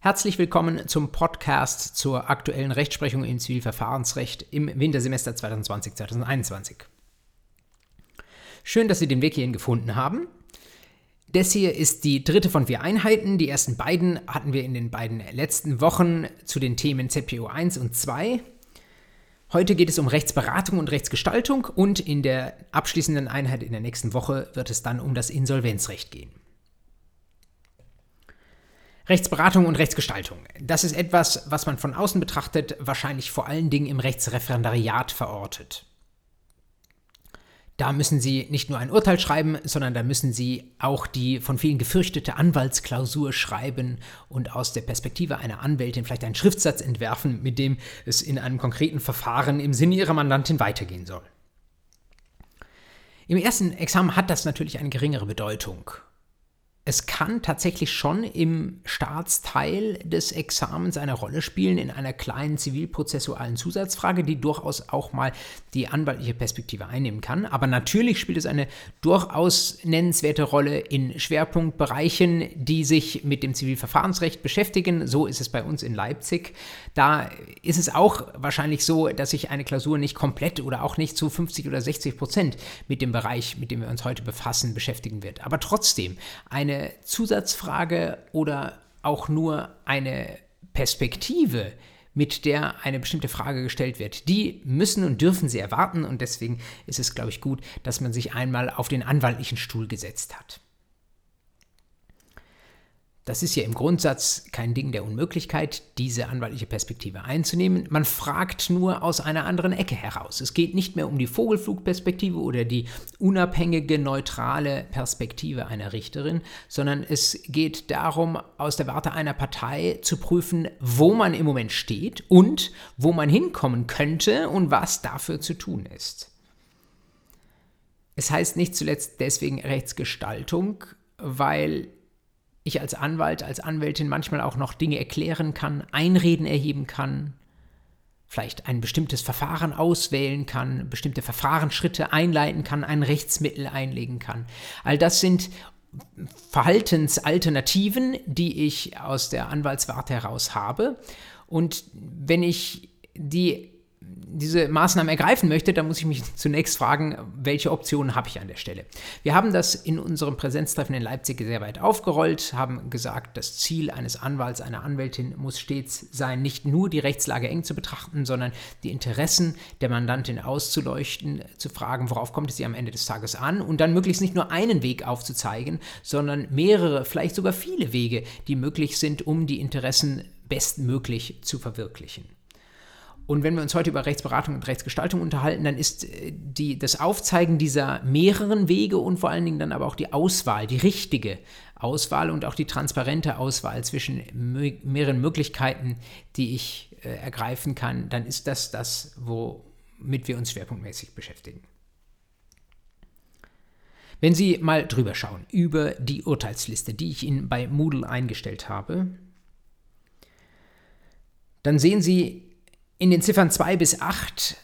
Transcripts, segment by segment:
Herzlich willkommen zum Podcast zur aktuellen Rechtsprechung im Zivilverfahrensrecht im Wintersemester 2020-2021. Schön, dass Sie den Weg hierhin gefunden haben. Das hier ist die dritte von vier Einheiten. Die ersten beiden hatten wir in den beiden letzten Wochen zu den Themen ZPO 1 und 2. Heute geht es um Rechtsberatung und Rechtsgestaltung und in der abschließenden Einheit in der nächsten Woche wird es dann um das Insolvenzrecht gehen. Rechtsberatung und Rechtsgestaltung. Das ist etwas, was man von außen betrachtet wahrscheinlich vor allen Dingen im Rechtsreferendariat verortet. Da müssen Sie nicht nur ein Urteil schreiben, sondern da müssen Sie auch die von vielen gefürchtete Anwaltsklausur schreiben und aus der Perspektive einer Anwältin vielleicht einen Schriftsatz entwerfen, mit dem es in einem konkreten Verfahren im Sinne Ihrer Mandantin weitergehen soll. Im ersten Examen hat das natürlich eine geringere Bedeutung es kann tatsächlich schon im Staatsteil des Examens eine Rolle spielen, in einer kleinen zivilprozessualen Zusatzfrage, die durchaus auch mal die anwaltliche Perspektive einnehmen kann. Aber natürlich spielt es eine durchaus nennenswerte Rolle in Schwerpunktbereichen, die sich mit dem Zivilverfahrensrecht beschäftigen. So ist es bei uns in Leipzig. Da ist es auch wahrscheinlich so, dass sich eine Klausur nicht komplett oder auch nicht zu 50 oder 60 Prozent mit dem Bereich, mit dem wir uns heute befassen, beschäftigen wird. Aber trotzdem eine Zusatzfrage oder auch nur eine Perspektive, mit der eine bestimmte Frage gestellt wird. Die müssen und dürfen Sie erwarten und deswegen ist es, glaube ich, gut, dass man sich einmal auf den anwaltlichen Stuhl gesetzt hat. Das ist ja im Grundsatz kein Ding der Unmöglichkeit, diese anwaltliche Perspektive einzunehmen. Man fragt nur aus einer anderen Ecke heraus. Es geht nicht mehr um die Vogelflugperspektive oder die unabhängige, neutrale Perspektive einer Richterin, sondern es geht darum, aus der Warte einer Partei zu prüfen, wo man im Moment steht und wo man hinkommen könnte und was dafür zu tun ist. Es heißt nicht zuletzt deswegen Rechtsgestaltung, weil ich als Anwalt, als Anwältin manchmal auch noch Dinge erklären kann, Einreden erheben kann, vielleicht ein bestimmtes Verfahren auswählen kann, bestimmte Verfahrensschritte einleiten kann, ein Rechtsmittel einlegen kann. All das sind Verhaltensalternativen, die ich aus der Anwaltswarte heraus habe. Und wenn ich die diese Maßnahmen ergreifen möchte, dann muss ich mich zunächst fragen, welche Optionen habe ich an der Stelle. Wir haben das in unserem Präsenztreffen in Leipzig sehr weit aufgerollt, haben gesagt, das Ziel eines Anwalts, einer Anwältin muss stets sein, nicht nur die Rechtslage eng zu betrachten, sondern die Interessen der Mandantin auszuleuchten, zu fragen, worauf kommt es ihr am Ende des Tages an und dann möglichst nicht nur einen Weg aufzuzeigen, sondern mehrere, vielleicht sogar viele Wege, die möglich sind, um die Interessen bestmöglich zu verwirklichen. Und wenn wir uns heute über Rechtsberatung und Rechtsgestaltung unterhalten, dann ist äh, die, das Aufzeigen dieser mehreren Wege und vor allen Dingen dann aber auch die Auswahl, die richtige Auswahl und auch die transparente Auswahl zwischen mehreren Möglichkeiten, die ich äh, ergreifen kann, dann ist das das, womit wir uns schwerpunktmäßig beschäftigen. Wenn Sie mal drüber schauen, über die Urteilsliste, die ich Ihnen bei Moodle eingestellt habe, dann sehen Sie in den Ziffern 2 bis 8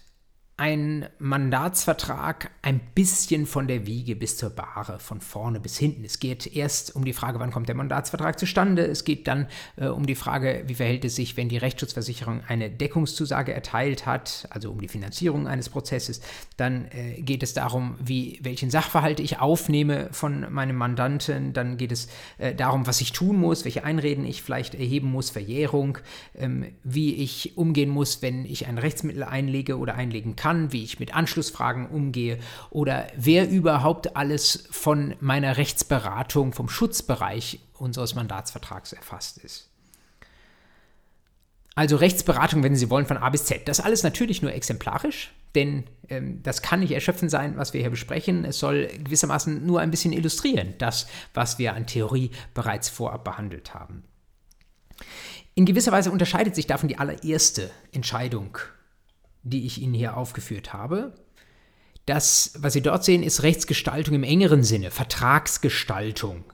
ein Mandatsvertrag ein bisschen von der Wiege bis zur Bahre, von vorne bis hinten. Es geht erst um die Frage, wann kommt der Mandatsvertrag zustande. Es geht dann äh, um die Frage, wie verhält es sich, wenn die Rechtsschutzversicherung eine Deckungszusage erteilt hat, also um die Finanzierung eines Prozesses. Dann äh, geht es darum, wie, welchen Sachverhalt ich aufnehme von meinem Mandanten. Dann geht es äh, darum, was ich tun muss, welche Einreden ich vielleicht erheben muss, Verjährung, ähm, wie ich umgehen muss, wenn ich ein Rechtsmittel einlege oder einlegen kann kann, wie ich mit Anschlussfragen umgehe oder wer überhaupt alles von meiner Rechtsberatung, vom Schutzbereich unseres Mandatsvertrags erfasst ist. Also Rechtsberatung, wenn Sie wollen, von A bis Z. Das alles natürlich nur exemplarisch, denn ähm, das kann nicht erschöpfend sein, was wir hier besprechen. Es soll gewissermaßen nur ein bisschen illustrieren, das, was wir an Theorie bereits vorab behandelt haben. In gewisser Weise unterscheidet sich davon die allererste Entscheidung die ich Ihnen hier aufgeführt habe. Das, was Sie dort sehen, ist Rechtsgestaltung im engeren Sinne, Vertragsgestaltung.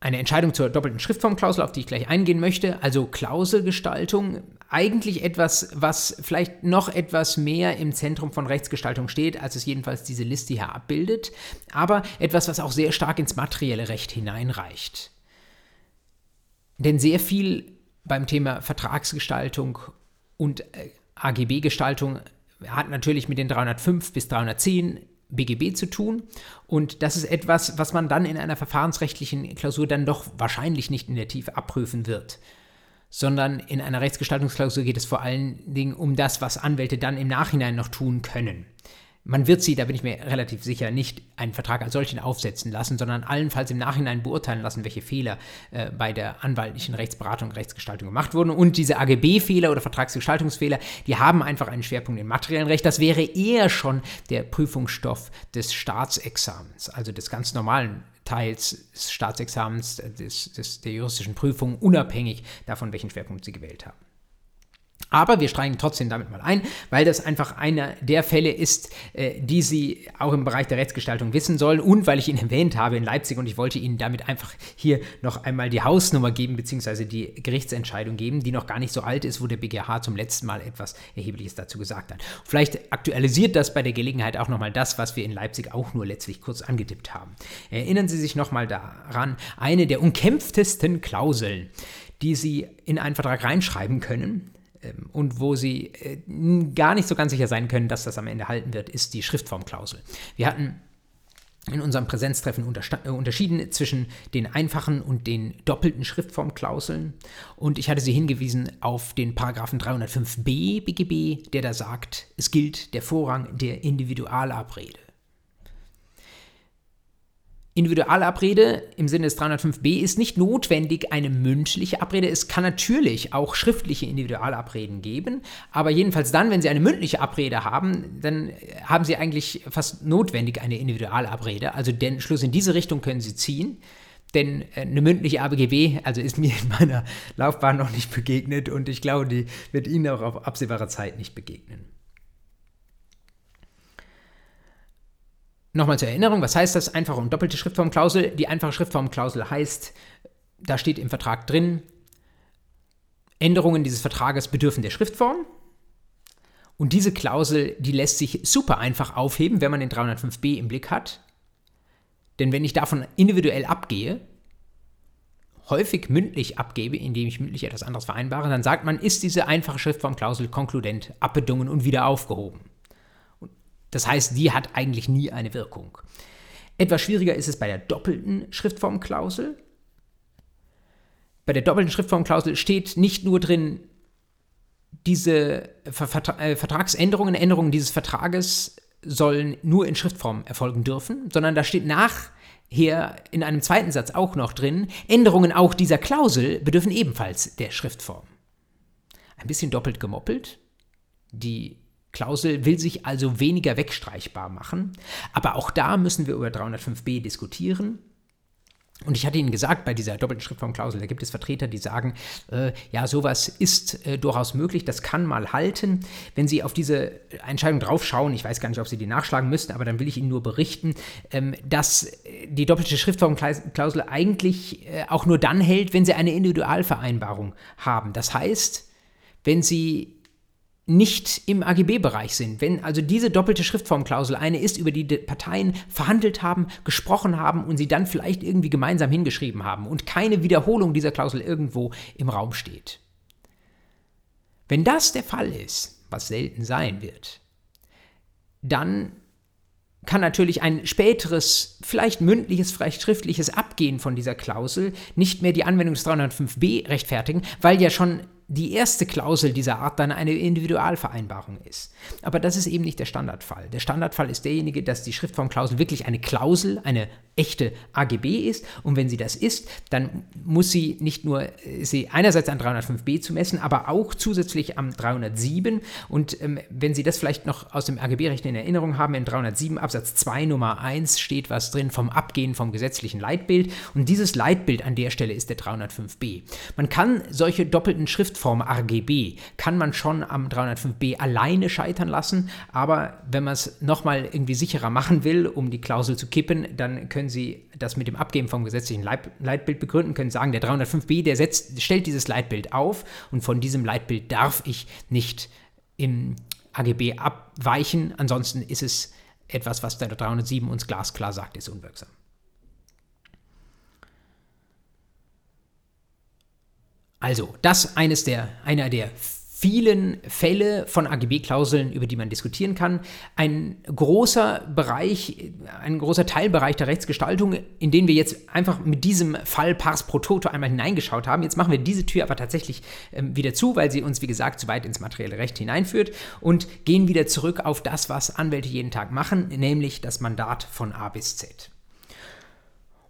Eine Entscheidung zur doppelten Schriftformklausel, auf die ich gleich eingehen möchte, also Klauselgestaltung, eigentlich etwas, was vielleicht noch etwas mehr im Zentrum von Rechtsgestaltung steht, als es jedenfalls diese Liste hier abbildet, aber etwas, was auch sehr stark ins materielle Recht hineinreicht. Denn sehr viel beim Thema Vertragsgestaltung und äh, AGB-Gestaltung hat natürlich mit den 305 bis 310 BGB zu tun. Und das ist etwas, was man dann in einer verfahrensrechtlichen Klausur dann doch wahrscheinlich nicht in der Tiefe abprüfen wird. Sondern in einer Rechtsgestaltungsklausur geht es vor allen Dingen um das, was Anwälte dann im Nachhinein noch tun können. Man wird sie, da bin ich mir relativ sicher, nicht einen Vertrag als solchen aufsetzen lassen, sondern allenfalls im Nachhinein beurteilen lassen, welche Fehler äh, bei der anwaltlichen Rechtsberatung und Rechtsgestaltung gemacht wurden. Und diese AGB-Fehler oder Vertragsgestaltungsfehler, die haben einfach einen Schwerpunkt im materiellen Recht. Das wäre eher schon der Prüfungsstoff des Staatsexamens, also des ganz normalen Teils des Staatsexamens, des, des, der juristischen Prüfung, unabhängig davon, welchen Schwerpunkt Sie gewählt haben. Aber wir steigen trotzdem damit mal ein, weil das einfach einer der Fälle ist, äh, die Sie auch im Bereich der Rechtsgestaltung wissen sollen und weil ich ihn erwähnt habe in Leipzig und ich wollte Ihnen damit einfach hier noch einmal die Hausnummer geben, beziehungsweise die Gerichtsentscheidung geben, die noch gar nicht so alt ist, wo der BGH zum letzten Mal etwas Erhebliches dazu gesagt hat. Vielleicht aktualisiert das bei der Gelegenheit auch nochmal das, was wir in Leipzig auch nur letztlich kurz angetippt haben. Erinnern Sie sich nochmal daran, eine der umkämpftesten Klauseln, die Sie in einen Vertrag reinschreiben können, und wo sie äh, gar nicht so ganz sicher sein können, dass das am Ende halten wird, ist die Schriftformklausel. Wir hatten in unserem Präsenztreffen äh, unterschieden zwischen den einfachen und den doppelten Schriftformklauseln und ich hatte sie hingewiesen auf den Paragraphen 305b BGB, der da sagt, es gilt der Vorrang der Individualabrede. Individualabrede im Sinne des 305b ist nicht notwendig eine mündliche Abrede. Es kann natürlich auch schriftliche Individualabreden geben, aber jedenfalls dann, wenn Sie eine mündliche Abrede haben, dann haben Sie eigentlich fast notwendig eine Individualabrede. Also den Schluss in diese Richtung können Sie ziehen. Denn äh, eine mündliche ABGB, also ist mir in meiner Laufbahn noch nicht begegnet und ich glaube, die wird Ihnen auch auf absehbare Zeit nicht begegnen. Nochmal zur Erinnerung, was heißt das? Einfache und doppelte Schriftformklausel. Die einfache Schriftformklausel heißt, da steht im Vertrag drin, Änderungen dieses Vertrages bedürfen der Schriftform. Und diese Klausel, die lässt sich super einfach aufheben, wenn man den 305b im Blick hat. Denn wenn ich davon individuell abgehe, häufig mündlich abgebe, indem ich mündlich etwas anderes vereinbare, dann sagt man, ist diese einfache Schriftformklausel konkludent abbedungen und wieder aufgehoben. Das heißt, die hat eigentlich nie eine Wirkung. Etwas schwieriger ist es bei der doppelten Schriftformklausel. Bei der doppelten Schriftformklausel steht nicht nur drin, diese äh, Vertragsänderungen, Änderungen dieses Vertrages sollen nur in Schriftform erfolgen dürfen, sondern da steht nachher in einem zweiten Satz auch noch drin, Änderungen auch dieser Klausel bedürfen ebenfalls der Schriftform. Ein bisschen doppelt gemoppelt. Die Klausel will sich also weniger wegstreichbar machen. Aber auch da müssen wir über 305b diskutieren. Und ich hatte Ihnen gesagt, bei dieser doppelten Schriftformklausel, da gibt es Vertreter, die sagen, äh, ja, sowas ist äh, durchaus möglich, das kann mal halten. Wenn Sie auf diese Entscheidung draufschauen, ich weiß gar nicht, ob Sie die nachschlagen müssten, aber dann will ich Ihnen nur berichten, ähm, dass die doppelte Schriftformklausel eigentlich äh, auch nur dann hält, wenn Sie eine Individualvereinbarung haben. Das heißt, wenn Sie nicht im AGB-Bereich sind. Wenn also diese doppelte Schriftformklausel eine ist, über die die Parteien verhandelt haben, gesprochen haben und sie dann vielleicht irgendwie gemeinsam hingeschrieben haben und keine Wiederholung dieser Klausel irgendwo im Raum steht. Wenn das der Fall ist, was selten sein wird, dann kann natürlich ein späteres, vielleicht mündliches, vielleicht schriftliches Abgehen von dieser Klausel nicht mehr die Anwendung des 305b rechtfertigen, weil ja schon die erste Klausel dieser Art dann eine Individualvereinbarung ist. Aber das ist eben nicht der Standardfall. Der Standardfall ist derjenige, dass die Schriftformklausel wirklich eine Klausel, eine echte AGB ist. Und wenn sie das ist, dann muss sie nicht nur äh, sie einerseits an 305b zu messen, aber auch zusätzlich am 307. Und ähm, wenn Sie das vielleicht noch aus dem AGB-Recht in Erinnerung haben, in 307 Absatz 2 Nummer 1 steht was drin vom Abgehen vom gesetzlichen Leitbild. Und dieses Leitbild an der Stelle ist der 305b. Man kann solche doppelten Schrift Schriftform RGB kann man schon am 305b alleine scheitern lassen, aber wenn man es nochmal irgendwie sicherer machen will, um die Klausel zu kippen, dann können Sie das mit dem Abgeben vom gesetzlichen Leitbild begründen, können sagen, der 305b, der setzt, stellt dieses Leitbild auf und von diesem Leitbild darf ich nicht im AGB abweichen, ansonsten ist es etwas, was der 307 uns glasklar sagt, ist unwirksam. Also, das eines der, einer der vielen Fälle von AGB-Klauseln, über die man diskutieren kann. Ein großer Bereich, ein großer Teilbereich der Rechtsgestaltung, in den wir jetzt einfach mit diesem Fall Pars pro Toto einmal hineingeschaut haben. Jetzt machen wir diese Tür aber tatsächlich ähm, wieder zu, weil sie uns, wie gesagt, zu weit ins materielle Recht hineinführt und gehen wieder zurück auf das, was Anwälte jeden Tag machen, nämlich das Mandat von A bis Z.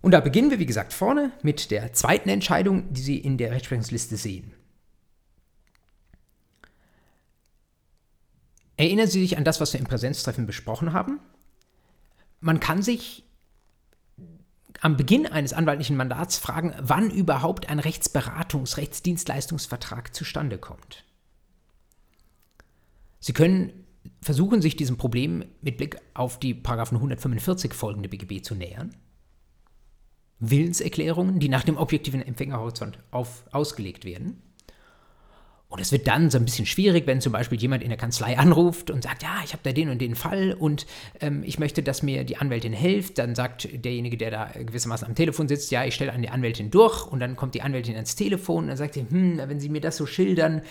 Und da beginnen wir, wie gesagt, vorne mit der zweiten Entscheidung, die Sie in der Rechtsprechungsliste sehen. Erinnern Sie sich an das, was wir im Präsenztreffen besprochen haben? Man kann sich am Beginn eines anwaltlichen Mandats fragen, wann überhaupt ein Rechtsberatungs-, Rechtsdienstleistungsvertrag zustande kommt. Sie können versuchen, sich diesem Problem mit Blick auf die Paragraphen 145 folgende BGB zu nähern. Willenserklärungen, die nach dem objektiven Empfängerhorizont auf, ausgelegt werden. Und es wird dann so ein bisschen schwierig, wenn zum Beispiel jemand in der Kanzlei anruft und sagt, ja, ich habe da den und den Fall und ähm, ich möchte, dass mir die Anwältin hilft. Dann sagt derjenige, der da gewissermaßen am Telefon sitzt, ja, ich stelle an die Anwältin durch und dann kommt die Anwältin ans Telefon und dann sagt sie, hm, wenn Sie mir das so schildern,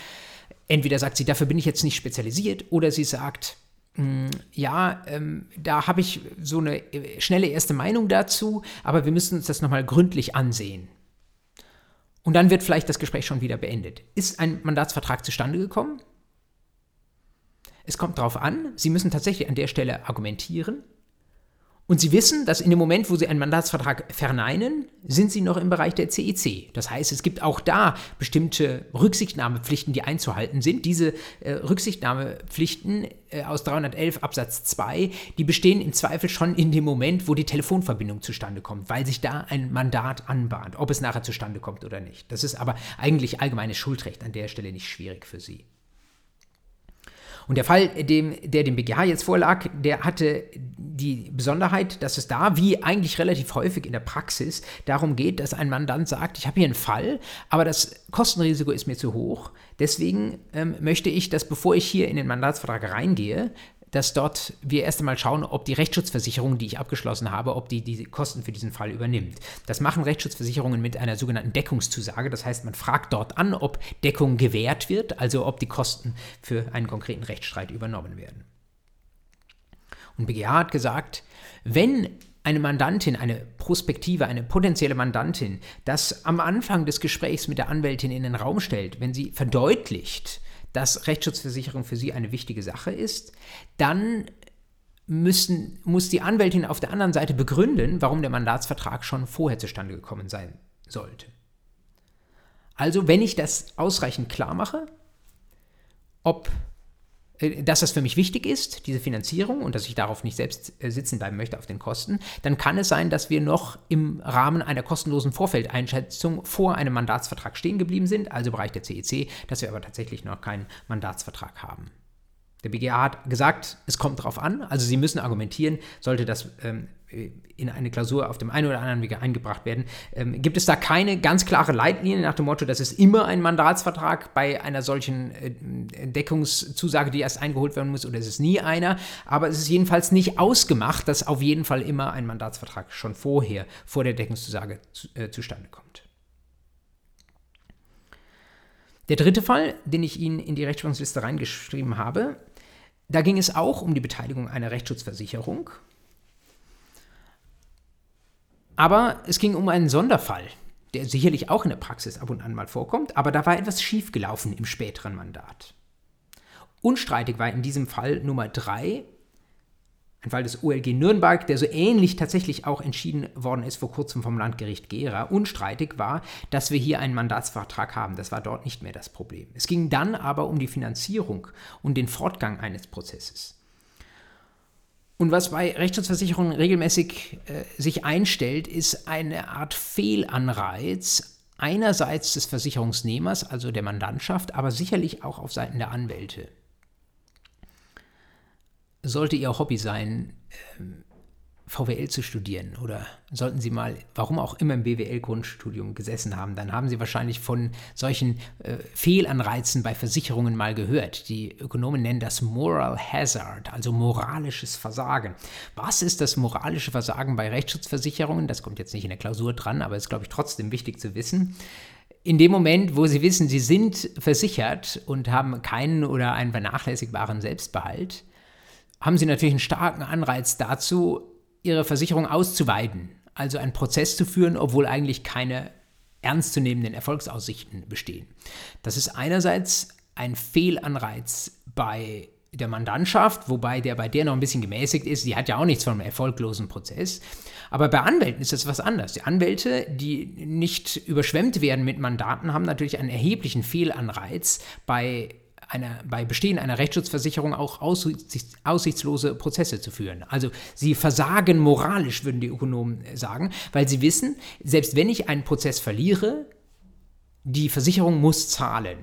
entweder sagt sie, dafür bin ich jetzt nicht spezialisiert oder sie sagt, hm, ja, ähm, da habe ich so eine äh, schnelle erste Meinung dazu, aber wir müssen uns das nochmal gründlich ansehen. Und dann wird vielleicht das Gespräch schon wieder beendet. Ist ein Mandatsvertrag zustande gekommen? Es kommt darauf an, Sie müssen tatsächlich an der Stelle argumentieren. Und Sie wissen, dass in dem Moment, wo Sie einen Mandatsvertrag verneinen, sind Sie noch im Bereich der CEC. Das heißt, es gibt auch da bestimmte Rücksichtnahmepflichten, die einzuhalten sind. Diese äh, Rücksichtnahmepflichten äh, aus 311 Absatz 2, die bestehen im Zweifel schon in dem Moment, wo die Telefonverbindung zustande kommt, weil sich da ein Mandat anbahnt, ob es nachher zustande kommt oder nicht. Das ist aber eigentlich allgemeines Schuldrecht an der Stelle nicht schwierig für Sie. Und der Fall, dem, der dem BGH jetzt vorlag, der hatte die Besonderheit, dass es da, wie eigentlich relativ häufig in der Praxis, darum geht, dass ein Mandant sagt, ich habe hier einen Fall, aber das Kostenrisiko ist mir zu hoch. Deswegen ähm, möchte ich, dass bevor ich hier in den Mandatsvertrag reingehe, dass dort wir erst einmal schauen, ob die Rechtsschutzversicherung, die ich abgeschlossen habe, ob die die Kosten für diesen Fall übernimmt. Das machen Rechtsschutzversicherungen mit einer sogenannten Deckungszusage. Das heißt, man fragt dort an, ob Deckung gewährt wird, also ob die Kosten für einen konkreten Rechtsstreit übernommen werden. Und BGH hat gesagt, wenn eine Mandantin, eine Prospektive, eine potenzielle Mandantin das am Anfang des Gesprächs mit der Anwältin in den Raum stellt, wenn sie verdeutlicht, dass Rechtsschutzversicherung für sie eine wichtige Sache ist, dann müssen, muss die Anwältin auf der anderen Seite begründen, warum der Mandatsvertrag schon vorher zustande gekommen sein sollte. Also, wenn ich das ausreichend klar mache, ob dass das für mich wichtig ist, diese Finanzierung, und dass ich darauf nicht selbst äh, sitzen bleiben möchte auf den Kosten, dann kann es sein, dass wir noch im Rahmen einer kostenlosen Vorfeldeinschätzung vor einem Mandatsvertrag stehen geblieben sind, also im Bereich der CEC, dass wir aber tatsächlich noch keinen Mandatsvertrag haben. Der BGA hat gesagt, es kommt darauf an, also Sie müssen argumentieren, sollte das ähm, in eine Klausur auf dem einen oder anderen Wege eingebracht werden. Ähm, gibt es da keine ganz klare Leitlinie nach dem Motto, dass es immer ein Mandatsvertrag bei einer solchen äh, Deckungszusage, die erst eingeholt werden muss, oder ist es nie einer? Aber es ist jedenfalls nicht ausgemacht, dass auf jeden Fall immer ein Mandatsvertrag schon vorher, vor der Deckungszusage zu, äh, zustande kommt. Der dritte Fall, den ich Ihnen in die Rechtsprechungsliste reingeschrieben habe, da ging es auch um die Beteiligung einer Rechtsschutzversicherung. Aber es ging um einen Sonderfall, der sicherlich auch in der Praxis ab und an mal vorkommt, aber da war etwas schiefgelaufen im späteren Mandat. Unstreitig war in diesem Fall Nummer 3 ein Fall des OLG Nürnberg, der so ähnlich tatsächlich auch entschieden worden ist vor kurzem vom Landgericht Gera. Unstreitig war, dass wir hier einen Mandatsvertrag haben. Das war dort nicht mehr das Problem. Es ging dann aber um die Finanzierung und den Fortgang eines Prozesses. Und was bei Rechtsschutzversicherungen regelmäßig äh, sich einstellt, ist eine Art Fehlanreiz einerseits des Versicherungsnehmers, also der Mandantschaft, aber sicherlich auch auf Seiten der Anwälte sollte Ihr Hobby sein, ähm, VWL zu studieren oder sollten Sie mal, warum auch immer im BWL-Grundstudium gesessen haben, dann haben Sie wahrscheinlich von solchen äh, Fehlanreizen bei Versicherungen mal gehört. Die Ökonomen nennen das Moral Hazard, also moralisches Versagen. Was ist das moralische Versagen bei Rechtsschutzversicherungen? Das kommt jetzt nicht in der Klausur dran, aber ist, glaube ich, trotzdem wichtig zu wissen. in dem Moment, wo Sie wissen, Sie sind versichert und haben keinen oder einen vernachlässigbaren Selbstbehalt, haben Sie natürlich einen starken Anreiz dazu, Ihre Versicherung auszuweiten, also einen Prozess zu führen, obwohl eigentlich keine ernstzunehmenden Erfolgsaussichten bestehen. Das ist einerseits ein Fehlanreiz bei der Mandantschaft, wobei der bei der noch ein bisschen gemäßigt ist, die hat ja auch nichts von einem erfolglosen Prozess. Aber bei Anwälten ist das was anderes. Die Anwälte, die nicht überschwemmt werden mit Mandaten, haben natürlich einen erheblichen Fehlanreiz bei einer, bei Bestehen einer Rechtsschutzversicherung auch aussichts, aussichtslose Prozesse zu führen. Also sie versagen moralisch, würden die Ökonomen sagen, weil sie wissen, selbst wenn ich einen Prozess verliere, die Versicherung muss zahlen.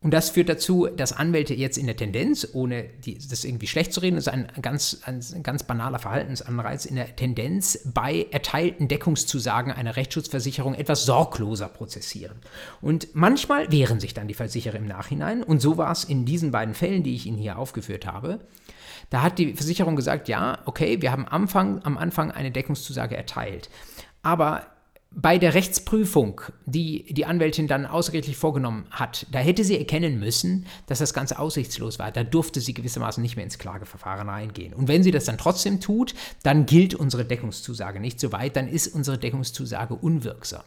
Und das führt dazu, dass Anwälte jetzt in der Tendenz, ohne die, das irgendwie schlecht zu reden, ist ein ganz, ein ganz banaler Verhaltensanreiz, in der Tendenz bei erteilten Deckungszusagen einer Rechtsschutzversicherung etwas sorgloser prozessieren. Und manchmal wehren sich dann die Versicherer im Nachhinein. Und so war es in diesen beiden Fällen, die ich Ihnen hier aufgeführt habe. Da hat die Versicherung gesagt, ja, okay, wir haben am Anfang, am Anfang eine Deckungszusage erteilt. Aber bei der Rechtsprüfung, die die Anwältin dann außergerichtlich vorgenommen hat, da hätte sie erkennen müssen, dass das Ganze aussichtslos war. Da durfte sie gewissermaßen nicht mehr ins Klageverfahren reingehen. Und wenn sie das dann trotzdem tut, dann gilt unsere Deckungszusage nicht so weit, dann ist unsere Deckungszusage unwirksam.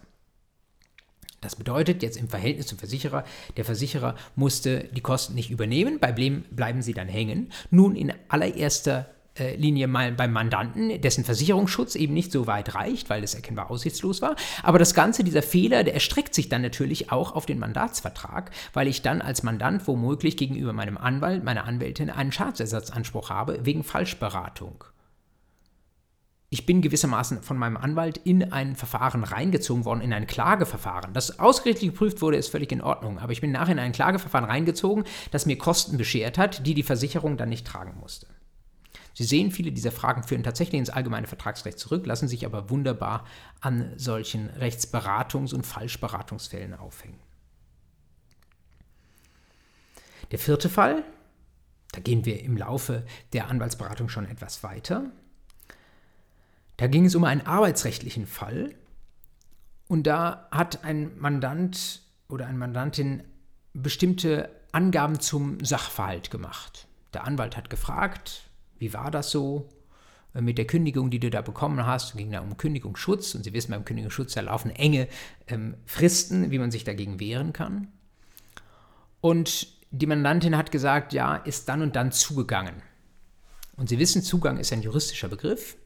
Das bedeutet jetzt im Verhältnis zum Versicherer, der Versicherer musste die Kosten nicht übernehmen, bei wem bleiben sie dann hängen. Nun in allererster Linie mal beim Mandanten, dessen Versicherungsschutz eben nicht so weit reicht, weil es erkennbar aussichtslos war. Aber das Ganze, dieser Fehler, der erstreckt sich dann natürlich auch auf den Mandatsvertrag, weil ich dann als Mandant womöglich gegenüber meinem Anwalt, meiner Anwältin einen Schadensersatzanspruch habe wegen Falschberatung. Ich bin gewissermaßen von meinem Anwalt in ein Verfahren reingezogen worden, in ein Klageverfahren. Das ausgerichtlich geprüft wurde, ist völlig in Ordnung. Aber ich bin nachher in ein Klageverfahren reingezogen, das mir Kosten beschert hat, die die Versicherung dann nicht tragen musste. Sie sehen, viele dieser Fragen führen tatsächlich ins allgemeine Vertragsrecht zurück, lassen sich aber wunderbar an solchen Rechtsberatungs- und Falschberatungsfällen aufhängen. Der vierte Fall, da gehen wir im Laufe der Anwaltsberatung schon etwas weiter. Da ging es um einen arbeitsrechtlichen Fall und da hat ein Mandant oder eine Mandantin bestimmte Angaben zum Sachverhalt gemacht. Der Anwalt hat gefragt, wie war das so äh, mit der Kündigung, die du da bekommen hast? Es ging da um Kündigungsschutz und Sie wissen, beim Kündigungsschutz da laufen enge ähm, Fristen, wie man sich dagegen wehren kann. Und die Mandantin hat gesagt, ja, ist dann und dann zugegangen. Und Sie wissen, Zugang ist ein juristischer Begriff.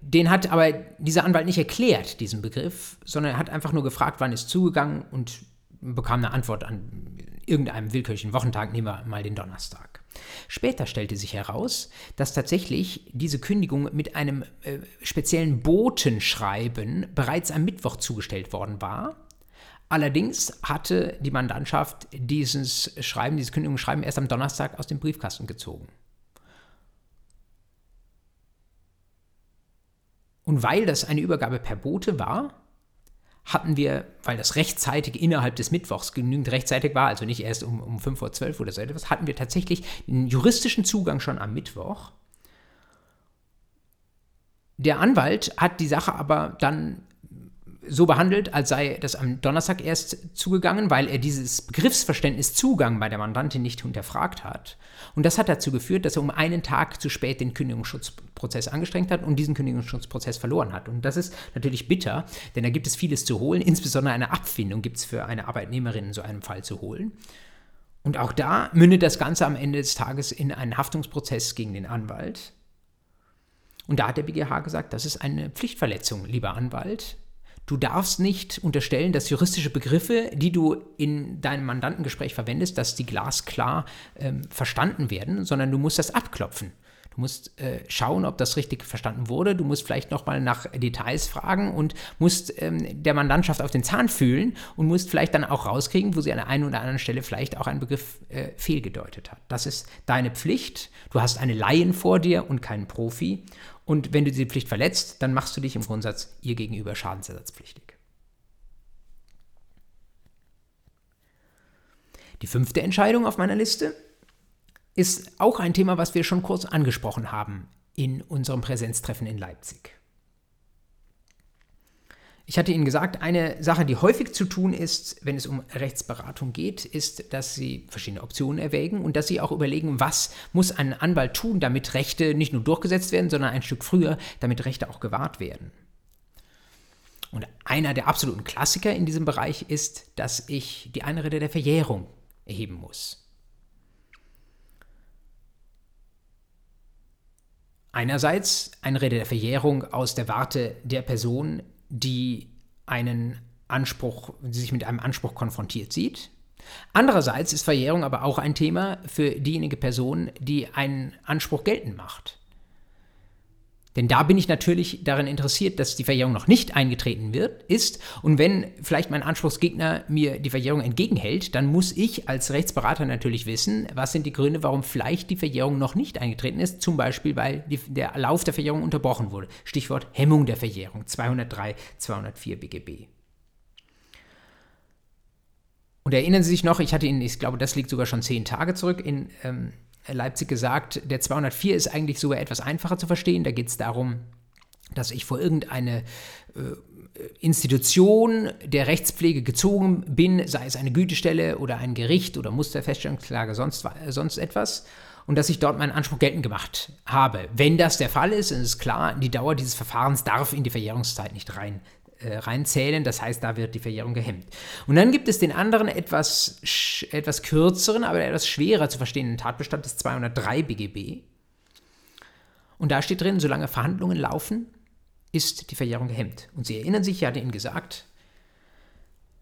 Den hat aber dieser Anwalt nicht erklärt, diesen Begriff, sondern er hat einfach nur gefragt, wann ist zugegangen und bekam eine Antwort an irgendeinem willkürlichen Wochentag, nehmen wir mal den Donnerstag. Später stellte sich heraus, dass tatsächlich diese Kündigung mit einem äh, speziellen Botenschreiben bereits am Mittwoch zugestellt worden war. Allerdings hatte die Mandantschaft dieses Schreiben, dieses Kündigungsschreiben erst am Donnerstag aus dem Briefkasten gezogen. Und weil das eine Übergabe per Bote war, hatten wir, weil das rechtzeitig innerhalb des Mittwochs genügend rechtzeitig war, also nicht erst um, um 5 vor 12 oder so etwas, hatten wir tatsächlich einen juristischen Zugang schon am Mittwoch. Der Anwalt hat die Sache aber dann so behandelt, als sei das am Donnerstag erst zugegangen, weil er dieses Begriffsverständnis Zugang bei der Mandantin nicht hinterfragt hat. Und das hat dazu geführt, dass er um einen Tag zu spät den Kündigungsschutzprozess angestrengt hat und diesen Kündigungsschutzprozess verloren hat. Und das ist natürlich bitter, denn da gibt es vieles zu holen, insbesondere eine Abfindung gibt es für eine Arbeitnehmerin in so einem Fall zu holen. Und auch da mündet das Ganze am Ende des Tages in einen Haftungsprozess gegen den Anwalt. Und da hat der BGH gesagt, das ist eine Pflichtverletzung, lieber Anwalt. Du darfst nicht unterstellen, dass juristische Begriffe, die du in deinem Mandantengespräch verwendest, dass die glasklar ähm, verstanden werden, sondern du musst das abklopfen. Du musst äh, schauen, ob das richtig verstanden wurde. Du musst vielleicht nochmal nach Details fragen und musst ähm, der Mandantschaft auf den Zahn fühlen und musst vielleicht dann auch rauskriegen, wo sie an der einen oder anderen Stelle vielleicht auch einen Begriff äh, fehlgedeutet hat. Das ist deine Pflicht. Du hast eine Laien vor dir und keinen Profi. Und wenn du diese Pflicht verletzt, dann machst du dich im Grundsatz ihr gegenüber schadensersatzpflichtig. Die fünfte Entscheidung auf meiner Liste ist auch ein Thema, was wir schon kurz angesprochen haben in unserem Präsenztreffen in Leipzig. Ich hatte Ihnen gesagt, eine Sache, die häufig zu tun ist, wenn es um Rechtsberatung geht, ist, dass Sie verschiedene Optionen erwägen und dass Sie auch überlegen, was muss ein Anwalt tun, damit Rechte nicht nur durchgesetzt werden, sondern ein Stück früher, damit Rechte auch gewahrt werden. Und einer der absoluten Klassiker in diesem Bereich ist, dass ich die Einrede der Verjährung erheben muss. Einerseits Einrede der Verjährung aus der Warte der Person, die einen Anspruch, sich mit einem Anspruch konfrontiert sieht. Andererseits ist Verjährung aber auch ein Thema für diejenige Person, die einen Anspruch geltend macht. Denn da bin ich natürlich daran interessiert, dass die Verjährung noch nicht eingetreten wird, ist. Und wenn vielleicht mein Anspruchsgegner mir die Verjährung entgegenhält, dann muss ich als Rechtsberater natürlich wissen, was sind die Gründe, warum vielleicht die Verjährung noch nicht eingetreten ist. Zum Beispiel, weil die, der Lauf der Verjährung unterbrochen wurde. Stichwort Hemmung der Verjährung, 203, 204 BGB. Und erinnern Sie sich noch, ich hatte Ihnen, ich glaube, das liegt sogar schon zehn Tage zurück, in ähm, Leipzig gesagt, der 204 ist eigentlich sogar etwas einfacher zu verstehen. Da geht es darum, dass ich vor irgendeine äh, Institution der Rechtspflege gezogen bin, sei es eine Gütestelle oder ein Gericht oder Musterfeststellungsklage, sonst, sonst etwas, und dass ich dort meinen Anspruch geltend gemacht habe. Wenn das der Fall ist, ist es klar, die Dauer dieses Verfahrens darf in die Verjährungszeit nicht rein äh, reinzählen. Das heißt, da wird die Verjährung gehemmt. Und dann gibt es den anderen etwas, etwas kürzeren, aber etwas schwerer zu verstehenden Tatbestand des 203 BGB. Und da steht drin, solange Verhandlungen laufen, ist die Verjährung gehemmt. Und Sie erinnern sich, ich hatte Ihnen gesagt,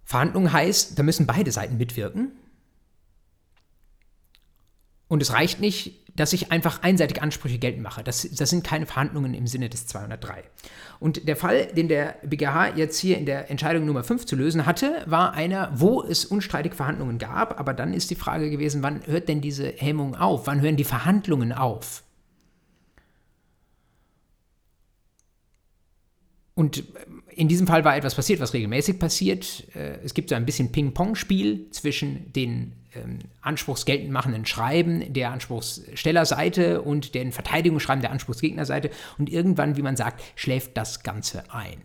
Verhandlungen heißt, da müssen beide Seiten mitwirken. Und es reicht nicht, dass ich einfach einseitig Ansprüche geltend mache. Das, das sind keine Verhandlungen im Sinne des 203. Und der Fall, den der BGH jetzt hier in der Entscheidung Nummer 5 zu lösen hatte, war einer, wo es unstreitig Verhandlungen gab. Aber dann ist die Frage gewesen, wann hört denn diese Hemmung auf? Wann hören die Verhandlungen auf? Und in diesem Fall war etwas passiert, was regelmäßig passiert. Äh, es gibt so ein bisschen Ping-Pong-Spiel zwischen den ähm, anspruchsgeltend machenden Schreiben der Anspruchsstellerseite und den Verteidigungsschreiben der Anspruchsgegnerseite. Und irgendwann, wie man sagt, schläft das Ganze ein.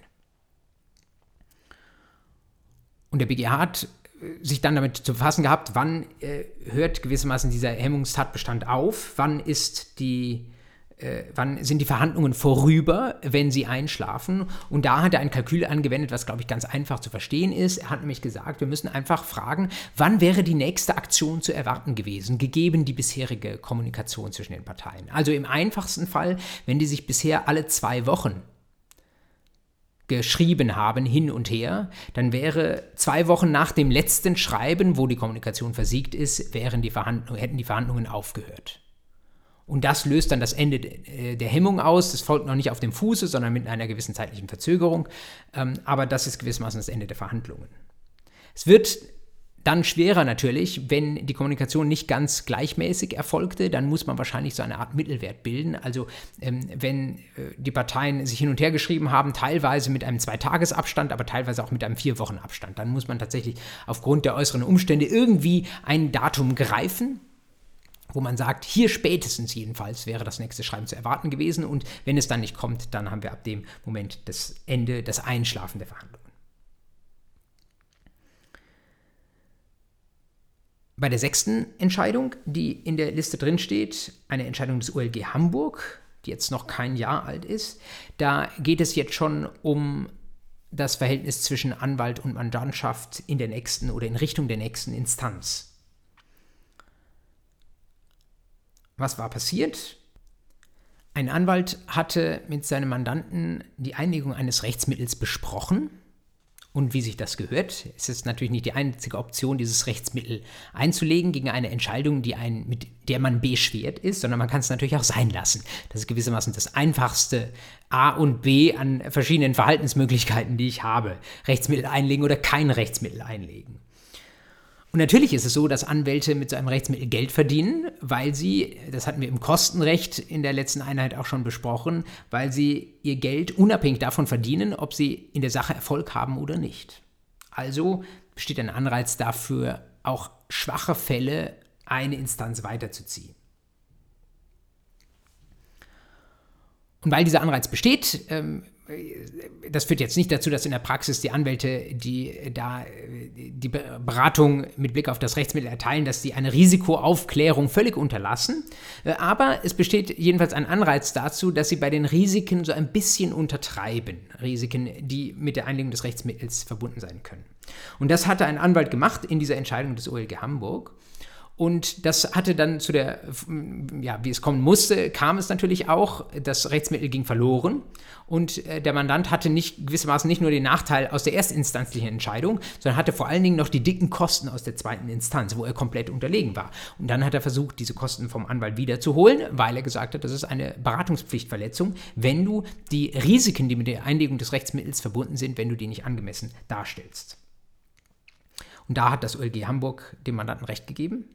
Und der BGH hat äh, sich dann damit zu befassen gehabt, wann äh, hört gewissermaßen dieser Hemmungstatbestand auf, wann ist die wann sind die Verhandlungen vorüber, wenn sie einschlafen. Und da hat er ein Kalkül angewendet, was, glaube ich, ganz einfach zu verstehen ist. Er hat nämlich gesagt, wir müssen einfach fragen, wann wäre die nächste Aktion zu erwarten gewesen, gegeben die bisherige Kommunikation zwischen den Parteien. Also im einfachsten Fall, wenn die sich bisher alle zwei Wochen geschrieben haben, hin und her, dann wäre zwei Wochen nach dem letzten Schreiben, wo die Kommunikation versiegt ist, wären die hätten die Verhandlungen aufgehört. Und das löst dann das Ende äh, der Hemmung aus. Das folgt noch nicht auf dem Fuße, sondern mit einer gewissen zeitlichen Verzögerung. Ähm, aber das ist gewissermaßen das Ende der Verhandlungen. Es wird dann schwerer natürlich, wenn die Kommunikation nicht ganz gleichmäßig erfolgte, dann muss man wahrscheinlich so eine Art Mittelwert bilden. Also ähm, wenn äh, die Parteien sich hin und her geschrieben haben, teilweise mit einem Zweitagesabstand, aber teilweise auch mit einem Vier-Wochen-Abstand, dann muss man tatsächlich aufgrund der äußeren Umstände irgendwie ein Datum greifen wo man sagt, hier spätestens jedenfalls wäre das nächste Schreiben zu erwarten gewesen und wenn es dann nicht kommt, dann haben wir ab dem Moment das Ende, das Einschlafen der Verhandlungen. Bei der sechsten Entscheidung, die in der Liste drin steht, eine Entscheidung des OLG Hamburg, die jetzt noch kein Jahr alt ist, da geht es jetzt schon um das Verhältnis zwischen Anwalt und Mandantschaft in der nächsten oder in Richtung der nächsten Instanz. Was war passiert? Ein Anwalt hatte mit seinem Mandanten die Einlegung eines Rechtsmittels besprochen. Und wie sich das gehört, ist es natürlich nicht die einzige Option, dieses Rechtsmittel einzulegen gegen eine Entscheidung, die ein, mit der man beschwert ist, sondern man kann es natürlich auch sein lassen. Das ist gewissermaßen das einfachste A und B an verschiedenen Verhaltensmöglichkeiten, die ich habe. Rechtsmittel einlegen oder kein Rechtsmittel einlegen. Und natürlich ist es so, dass Anwälte mit so einem Rechtsmittel Geld verdienen, weil sie, das hatten wir im Kostenrecht in der letzten Einheit auch schon besprochen, weil sie ihr Geld unabhängig davon verdienen, ob sie in der Sache Erfolg haben oder nicht. Also besteht ein Anreiz dafür, auch schwache Fälle eine Instanz weiterzuziehen. Und weil dieser Anreiz besteht, ähm, das führt jetzt nicht dazu, dass in der Praxis die Anwälte, die da die Beratung mit Blick auf das Rechtsmittel erteilen, dass die eine Risikoaufklärung völlig unterlassen. Äh, aber es besteht jedenfalls ein Anreiz dazu, dass sie bei den Risiken so ein bisschen untertreiben. Risiken, die mit der Einlegung des Rechtsmittels verbunden sein können. Und das hatte ein Anwalt gemacht in dieser Entscheidung des OLG Hamburg. Und das hatte dann zu der, ja, wie es kommen musste, kam es natürlich auch, das Rechtsmittel ging verloren und äh, der Mandant hatte nicht gewissermaßen nicht nur den Nachteil aus der erstinstanzlichen Entscheidung, sondern hatte vor allen Dingen noch die dicken Kosten aus der zweiten Instanz, wo er komplett unterlegen war. Und dann hat er versucht, diese Kosten vom Anwalt wiederzuholen, weil er gesagt hat, das ist eine Beratungspflichtverletzung, wenn du die Risiken, die mit der Einlegung des Rechtsmittels verbunden sind, wenn du die nicht angemessen darstellst. Und da hat das OLG Hamburg dem Mandanten Recht gegeben.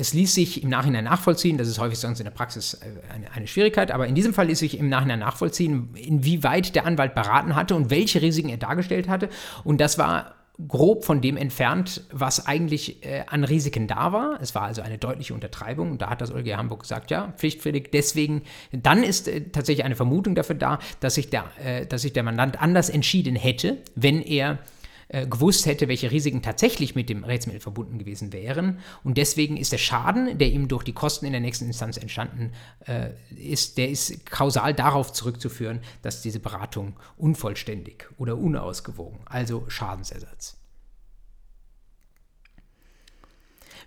Es ließ sich im Nachhinein nachvollziehen, das ist häufig sonst in der Praxis äh, eine, Schwierigkeit, aber in diesem Fall ließ sich im Nachhinein nachvollziehen, inwieweit der Anwalt beraten hatte und welche Risiken er dargestellt hatte. Und das war grob von dem entfernt, was eigentlich äh, an Risiken da war. Es war also eine deutliche Untertreibung. Und da hat das OLG Hamburg gesagt, ja, pflichtpflichtig. Deswegen, dann ist äh, tatsächlich eine Vermutung dafür da, dass sich der, äh, dass sich der Mandant anders entschieden hätte, wenn er äh, gewusst hätte, welche Risiken tatsächlich mit dem Rechtsmittel verbunden gewesen wären. Und deswegen ist der Schaden, der ihm durch die Kosten in der nächsten Instanz entstanden äh, ist, der ist kausal darauf zurückzuführen, dass diese Beratung unvollständig oder unausgewogen, also Schadensersatz.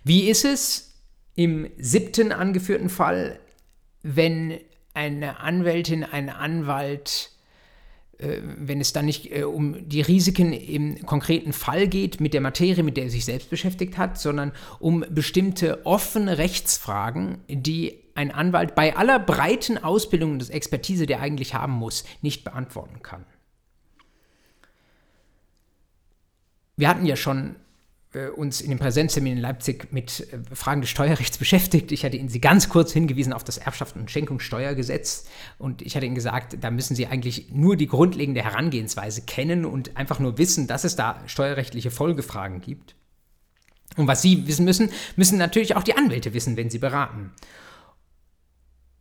Wie ist es im siebten angeführten Fall, wenn eine Anwältin, ein Anwalt wenn es dann nicht äh, um die Risiken im konkreten Fall geht, mit der Materie, mit der er sich selbst beschäftigt hat, sondern um bestimmte offene Rechtsfragen, die ein Anwalt bei aller breiten Ausbildung und Expertise, die er eigentlich haben muss, nicht beantworten kann. Wir hatten ja schon äh, uns in dem Präsenztermin in Leipzig mit äh, Fragen des Steuerrechts beschäftigt. Ich hatte Ihnen Sie ganz kurz hingewiesen auf das Erbschafts- und Schenkungssteuergesetz und ich hatte Ihnen gesagt, da müssen Sie eigentlich nur die grundlegende Herangehensweise kennen und einfach nur wissen, dass es da steuerrechtliche Folgefragen gibt. Und was Sie wissen müssen, müssen natürlich auch die Anwälte wissen, wenn sie beraten.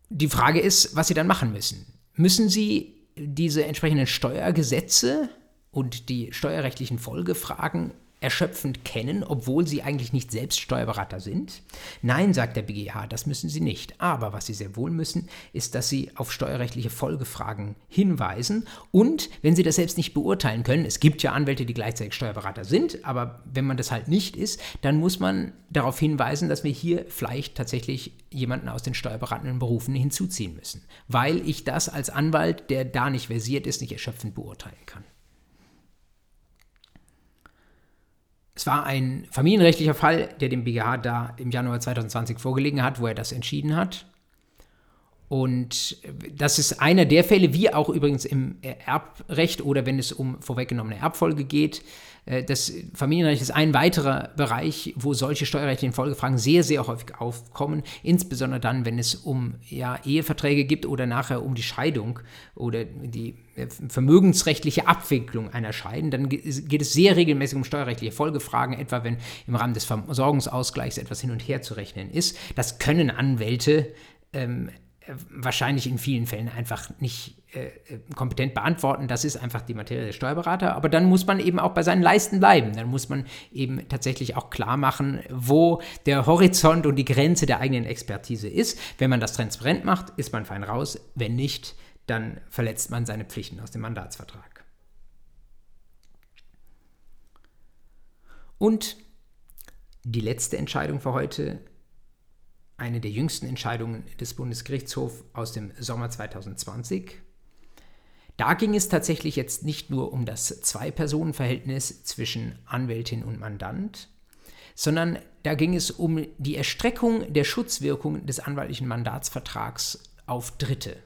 Die Frage ist, was Sie dann machen müssen. Müssen Sie diese entsprechenden Steuergesetze und die steuerrechtlichen Folgefragen erschöpfend kennen, obwohl sie eigentlich nicht selbst Steuerberater sind? Nein, sagt der BGH, das müssen sie nicht. Aber was sie sehr wohl müssen, ist, dass sie auf steuerrechtliche Folgefragen hinweisen und wenn sie das selbst nicht beurteilen können, es gibt ja Anwälte, die gleichzeitig Steuerberater sind, aber wenn man das halt nicht ist, dann muss man darauf hinweisen, dass wir hier vielleicht tatsächlich jemanden aus den steuerberatenden Berufen hinzuziehen müssen, weil ich das als Anwalt, der da nicht versiert ist, nicht erschöpfend beurteilen kann. Es war ein familienrechtlicher Fall, der dem BGH da im Januar 2020 vorgelegen hat, wo er das entschieden hat. Und das ist einer der Fälle, wie auch übrigens im Erbrecht oder wenn es um vorweggenommene Erbfolge geht. Äh, das Familienrecht ist ein weiterer Bereich, wo solche steuerrechtlichen Folgefragen sehr, sehr häufig aufkommen. Insbesondere dann, wenn es um ja, Eheverträge gibt oder nachher um die Scheidung oder die äh, vermögensrechtliche Abwicklung einer Scheidung. Dann geht es sehr regelmäßig um steuerrechtliche Folgefragen, etwa wenn im Rahmen des Versorgungsausgleichs etwas hin und her zu rechnen ist. Das können Anwälte ähm, wahrscheinlich in vielen Fällen einfach nicht äh, kompetent beantworten. Das ist einfach die Materie der Steuerberater. Aber dann muss man eben auch bei seinen Leisten bleiben. Dann muss man eben tatsächlich auch klar machen, wo der Horizont und die Grenze der eigenen Expertise ist. Wenn man das transparent macht, ist man fein raus. Wenn nicht, dann verletzt man seine Pflichten aus dem Mandatsvertrag. Und die letzte Entscheidung für heute eine der jüngsten Entscheidungen des Bundesgerichtshofs aus dem Sommer 2020. Da ging es tatsächlich jetzt nicht nur um das Zwei-Personen-Verhältnis zwischen Anwältin und Mandant, sondern da ging es um die Erstreckung der Schutzwirkung des anwaltlichen Mandatsvertrags auf Dritte.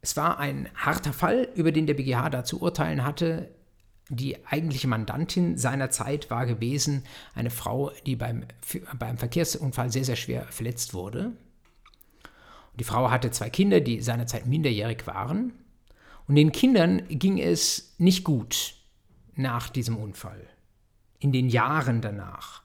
Es war ein harter Fall, über den der BGH da zu urteilen hatte die eigentliche Mandantin seiner Zeit war gewesen eine Frau, die beim, beim Verkehrsunfall sehr, sehr schwer verletzt wurde. Die Frau hatte zwei Kinder, die seinerzeit minderjährig waren. Und den Kindern ging es nicht gut nach diesem Unfall, in den Jahren danach.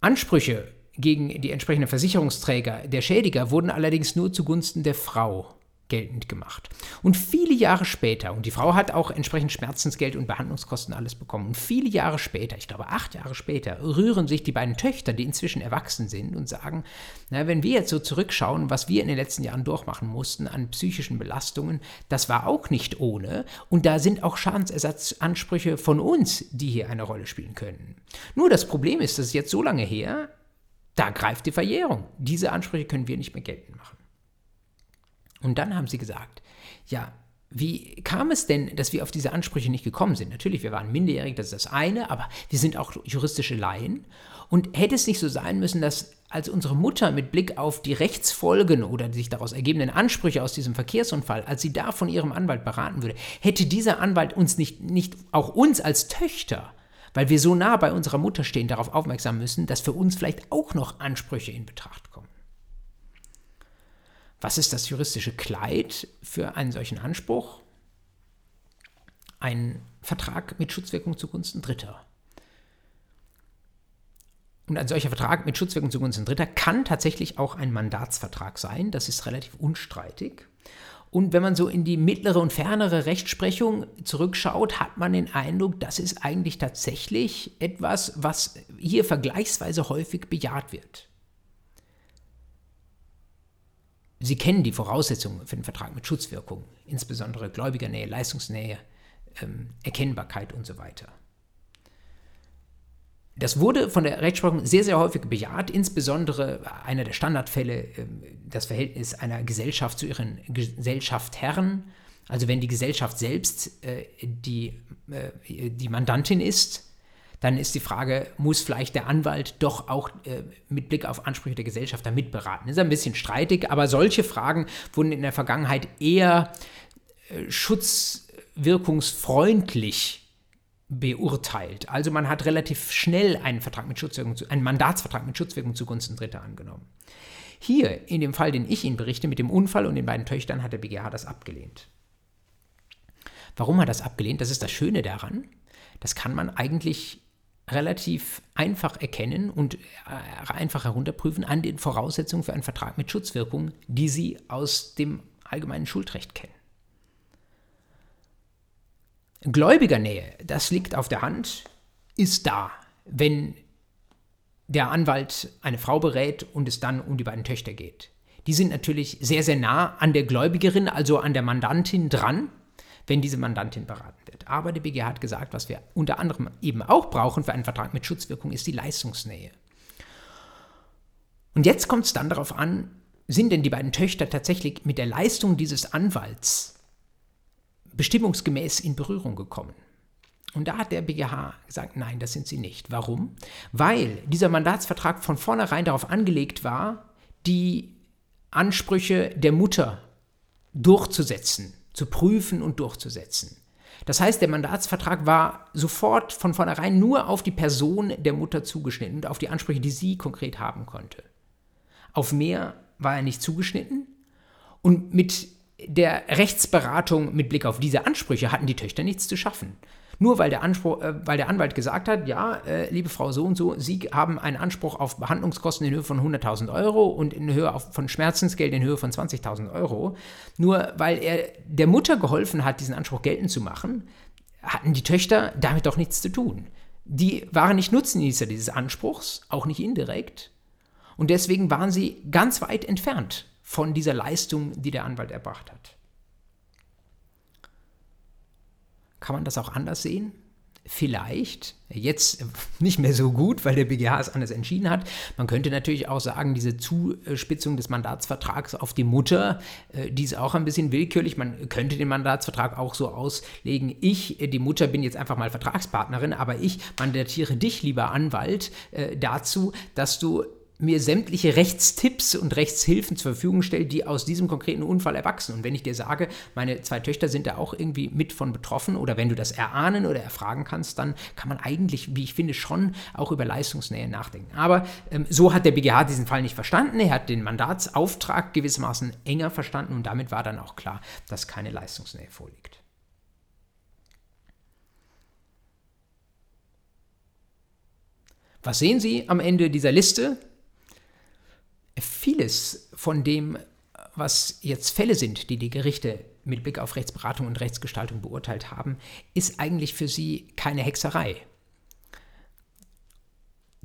Ansprüche gegen die entsprechenden Versicherungsträger der Schädiger wurden allerdings nur zugunsten der Frau geltend gemacht. Und viele Jahre später, und die Frau hat auch entsprechend Schmerzensgeld und Behandlungskosten alles bekommen, und viele Jahre später, ich glaube acht Jahre später, rühren sich die beiden Töchter, die inzwischen erwachsen sind, und sagen, na, wenn wir jetzt so zurückschauen, was wir in den letzten Jahren durchmachen mussten an psychischen Belastungen, das war auch nicht ohne, und da sind auch Schadensersatzansprüche von uns, die hier eine Rolle spielen können. Nur das Problem ist, das ist jetzt so lange her, da greift die Verjährung. Diese Ansprüche können wir nicht mehr geltend machen. Und dann haben sie gesagt, ja, wie kam es denn, dass wir auf diese Ansprüche nicht gekommen sind? Natürlich, wir waren minderjährig, das ist das eine, aber wir sind auch juristische Laien. Und hätte es nicht so sein müssen, dass als unsere Mutter mit Blick auf die Rechtsfolgen oder die sich daraus ergebenden Ansprüche aus diesem Verkehrsunfall, als sie da von ihrem Anwalt beraten würde, hätte dieser Anwalt uns nicht, nicht auch uns als Töchter, weil wir so nah bei unserer Mutter stehen, darauf aufmerksam müssen, dass für uns vielleicht auch noch Ansprüche in Betracht kommen. Was ist das juristische Kleid für einen solchen Anspruch? Ein Vertrag mit Schutzwirkung zugunsten Dritter. Und ein solcher Vertrag mit Schutzwirkung zugunsten Dritter kann tatsächlich auch ein Mandatsvertrag sein. Das ist relativ unstreitig. Und wenn man so in die mittlere und fernere Rechtsprechung zurückschaut, hat man den Eindruck, das ist eigentlich tatsächlich etwas, was hier vergleichsweise häufig bejaht wird. Sie kennen die Voraussetzungen für den Vertrag mit Schutzwirkung, insbesondere Gläubigernähe, Leistungsnähe, ähm, Erkennbarkeit und so weiter. Das wurde von der Rechtsprechung sehr, sehr häufig bejaht, insbesondere einer der Standardfälle, ähm, das Verhältnis einer Gesellschaft zu ihren Gesellschaftherren. Also wenn die Gesellschaft selbst äh, die, äh, die Mandantin ist, dann ist die Frage, muss vielleicht der Anwalt doch auch äh, mit Blick auf Ansprüche der Gesellschaft da mitberaten? Ist ein bisschen streitig, aber solche Fragen wurden in der Vergangenheit eher äh, schutzwirkungsfreundlich beurteilt. Also man hat relativ schnell einen Vertrag mit Schutzwirkung, einen Mandatsvertrag mit Schutzwirkung zugunsten Dritter angenommen. Hier, in dem Fall, den ich Ihnen berichte, mit dem Unfall und den beiden Töchtern, hat der BGH das abgelehnt. Warum hat er das abgelehnt? Das ist das Schöne daran. Das kann man eigentlich relativ einfach erkennen und äh, einfach herunterprüfen an den Voraussetzungen für einen Vertrag mit Schutzwirkung, die Sie aus dem allgemeinen Schuldrecht kennen. Gläubigernähe, das liegt auf der Hand, ist da, wenn der Anwalt eine Frau berät und es dann um die beiden Töchter geht. Die sind natürlich sehr, sehr nah an der Gläubigerin, also an der Mandantin dran wenn diese Mandantin beraten wird. Aber der BGH hat gesagt, was wir unter anderem eben auch brauchen für einen Vertrag mit Schutzwirkung, ist die Leistungsnähe. Und jetzt kommt es dann darauf an, sind denn die beiden Töchter tatsächlich mit der Leistung dieses Anwalts bestimmungsgemäß in Berührung gekommen? Und da hat der BGH gesagt, nein, das sind sie nicht. Warum? Weil dieser Mandatsvertrag von vornherein darauf angelegt war, die Ansprüche der Mutter durchzusetzen zu prüfen und durchzusetzen. Das heißt, der Mandatsvertrag war sofort von vornherein nur auf die Person der Mutter zugeschnitten und auf die Ansprüche, die sie konkret haben konnte. Auf mehr war er nicht zugeschnitten und mit der Rechtsberatung mit Blick auf diese Ansprüche hatten die Töchter nichts zu schaffen. Nur weil der, Anspruch, äh, weil der Anwalt gesagt hat, ja, äh, liebe Frau so und so, Sie haben einen Anspruch auf Behandlungskosten in Höhe von 100.000 Euro und in Höhe auf, von Schmerzensgeld in Höhe von 20.000 Euro. Nur weil er der Mutter geholfen hat, diesen Anspruch geltend zu machen, hatten die Töchter damit doch nichts zu tun. Die waren nicht Nutznießer dieses Anspruchs, auch nicht indirekt. Und deswegen waren sie ganz weit entfernt von dieser Leistung, die der Anwalt erbracht hat. Kann man das auch anders sehen? Vielleicht, jetzt nicht mehr so gut, weil der BGH es anders entschieden hat. Man könnte natürlich auch sagen, diese Zuspitzung des Mandatsvertrags auf die Mutter, äh, die ist auch ein bisschen willkürlich. Man könnte den Mandatsvertrag auch so auslegen, ich, äh, die Mutter, bin jetzt einfach mal Vertragspartnerin, aber ich mandatiere dich, lieber Anwalt, äh, dazu, dass du mir sämtliche Rechtstipps und Rechtshilfen zur Verfügung stellt, die aus diesem konkreten Unfall erwachsen. Und wenn ich dir sage, meine zwei Töchter sind da auch irgendwie mit von betroffen oder wenn du das erahnen oder erfragen kannst, dann kann man eigentlich, wie ich finde, schon auch über Leistungsnähe nachdenken. Aber ähm, so hat der BGH diesen Fall nicht verstanden. Er hat den Mandatsauftrag gewissermaßen enger verstanden und damit war dann auch klar, dass keine Leistungsnähe vorliegt. Was sehen Sie am Ende dieser Liste? Vieles von dem, was jetzt Fälle sind, die die Gerichte mit Blick auf Rechtsberatung und Rechtsgestaltung beurteilt haben, ist eigentlich für sie keine Hexerei.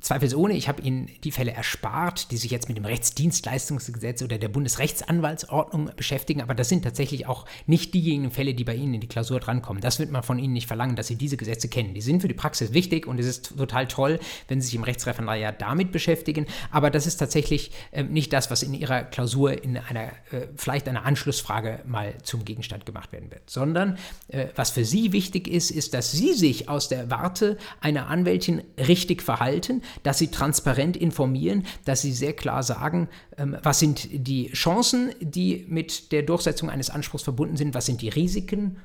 Zweifelsohne, ich habe Ihnen die Fälle erspart, die sich jetzt mit dem Rechtsdienstleistungsgesetz oder der Bundesrechtsanwaltsordnung beschäftigen, aber das sind tatsächlich auch nicht diejenigen Fälle, die bei Ihnen in die Klausur drankommen. Das wird man von Ihnen nicht verlangen, dass Sie diese Gesetze kennen. Die sind für die Praxis wichtig und es ist total toll, wenn Sie sich im Rechtsreferendariat damit beschäftigen, aber das ist tatsächlich äh, nicht das, was in Ihrer Klausur in einer, äh, vielleicht einer Anschlussfrage mal zum Gegenstand gemacht werden wird, sondern äh, was für Sie wichtig ist, ist, dass Sie sich aus der Warte einer Anwältin richtig verhalten, dass sie transparent informieren, dass sie sehr klar sagen, ähm, was sind die Chancen, die mit der Durchsetzung eines Anspruchs verbunden sind, was sind die Risiken.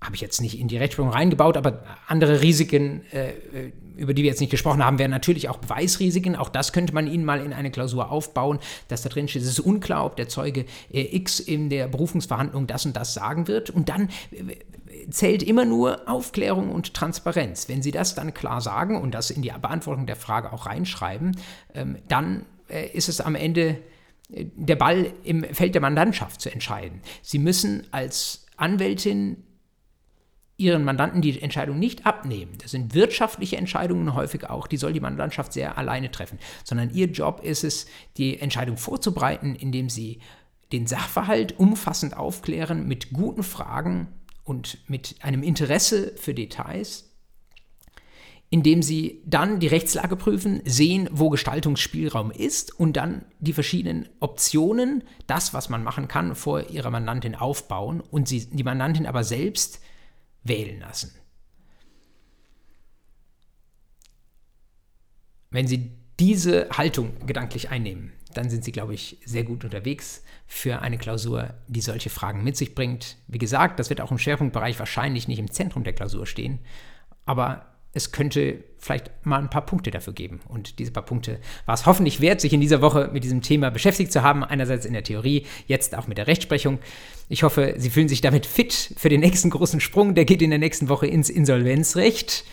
Habe ich jetzt nicht in die Rechtsprechung reingebaut, aber andere Risiken, äh, äh, über die wir jetzt nicht gesprochen haben, wären natürlich auch Beweisrisiken. Auch das könnte man Ihnen mal in eine Klausur aufbauen, dass da drin steht, es ist unklar, ob der Zeuge äh, X in der Berufungsverhandlung das und das sagen wird. Und dann zählt immer nur Aufklärung und Transparenz. Wenn Sie das dann klar sagen und das in die Beantwortung der Frage auch reinschreiben, ähm, dann äh, ist es am Ende äh, der Ball im Feld der Mandantschaft zu entscheiden. Sie müssen als Anwältin ihren Mandanten die Entscheidung nicht abnehmen. Das sind wirtschaftliche Entscheidungen häufig auch, die soll die Mandantschaft sehr alleine treffen, sondern ihr Job ist es, die Entscheidung vorzubereiten, indem sie den Sachverhalt umfassend aufklären mit guten Fragen und mit einem Interesse für Details, indem sie dann die Rechtslage prüfen, sehen, wo Gestaltungsspielraum ist und dann die verschiedenen Optionen, das, was man machen kann, vor ihrer Mandantin aufbauen und sie, die Mandantin aber selbst wählen lassen. Wenn Sie diese Haltung gedanklich einnehmen, dann sind Sie, glaube ich, sehr gut unterwegs für eine Klausur, die solche Fragen mit sich bringt. Wie gesagt, das wird auch im Schwerpunktbereich wahrscheinlich nicht im Zentrum der Klausur stehen, aber es könnte vielleicht mal ein paar Punkte dafür geben. Und diese paar Punkte war es hoffentlich wert, sich in dieser Woche mit diesem Thema beschäftigt zu haben. Einerseits in der Theorie, jetzt auch mit der Rechtsprechung. Ich hoffe, Sie fühlen sich damit fit für den nächsten großen Sprung. Der geht in der nächsten Woche ins Insolvenzrecht.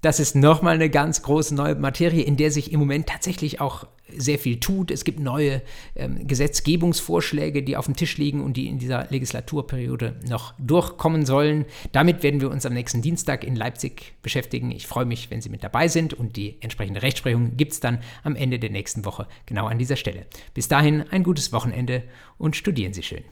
Das ist nochmal eine ganz große neue Materie, in der sich im Moment tatsächlich auch sehr viel tut. Es gibt neue ähm, Gesetzgebungsvorschläge, die auf dem Tisch liegen und die in dieser Legislaturperiode noch durchkommen sollen. Damit werden wir uns am nächsten Dienstag in Leipzig beschäftigen. Ich freue mich, wenn Sie mit dabei sind und die entsprechende Rechtsprechung gibt es dann am Ende der nächsten Woche genau an dieser Stelle. Bis dahin ein gutes Wochenende und studieren Sie schön.